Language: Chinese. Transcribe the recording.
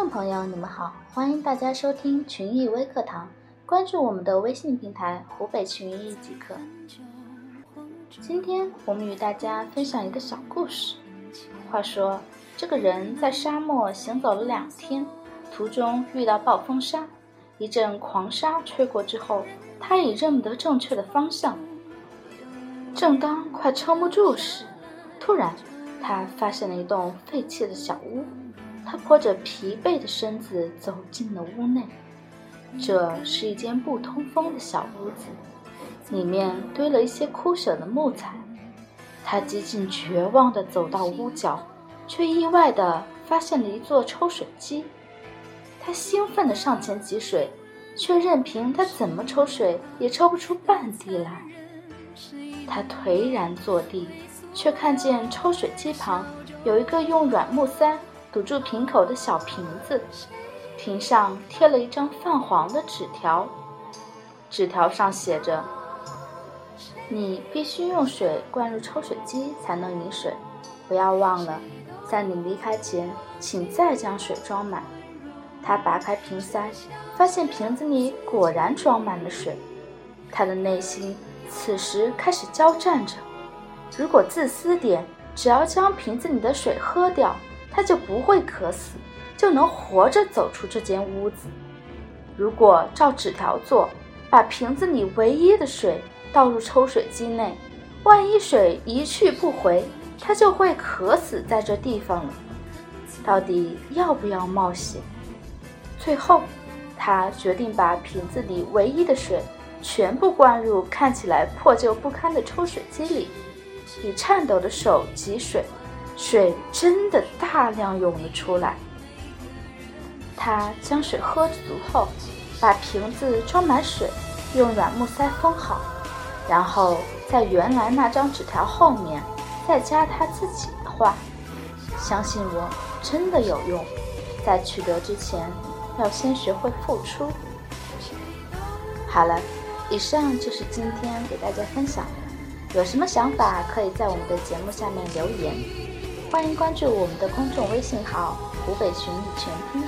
听众朋友，你们好，欢迎大家收听群艺微课堂，关注我们的微信平台“湖北群艺即可”。今天我们与大家分享一个小故事。话说，这个人在沙漠行走了两天，途中遇到暴风沙，一阵狂沙吹过之后，他已认不得正确的方向。正当快撑不住时，突然他发现了一栋废弃的小屋。他拖着疲惫的身子走进了屋内，这是一间不通风的小屋子，里面堆了一些枯朽的木材。他几近绝望地走到屋角，却意外地发现了一座抽水机。他兴奋地上前汲水，却任凭他怎么抽水也抽不出半滴来。他颓然坐地，却看见抽水机旁有一个用软木塞。堵住瓶口的小瓶子，瓶上贴了一张泛黄的纸条，纸条上写着：“你必须用水灌入抽水机才能饮水，不要忘了，在你离开前，请再将水装满。”他拔开瓶塞，发现瓶子里果然装满了水，他的内心此时开始交战着：如果自私点，只要将瓶子里的水喝掉。他就不会渴死，就能活着走出这间屋子。如果照纸条做，把瓶子里唯一的水倒入抽水机内，万一水一去不回，他就会渴死在这地方了。到底要不要冒险？最后，他决定把瓶子里唯一的水全部灌入看起来破旧不堪的抽水机里，以颤抖的手汲水。水真的大量涌了出来。他将水喝足后，把瓶子装满水，用软木塞封好，然后在原来那张纸条后面再加他自己的话：“相信我，真的有用。在取得之前，要先学会付出。”好了，以上就是今天给大家分享的。有什么想法，可以在我们的节目下面留言。欢迎关注我们的公众微信号“湖北寻觅全拼”。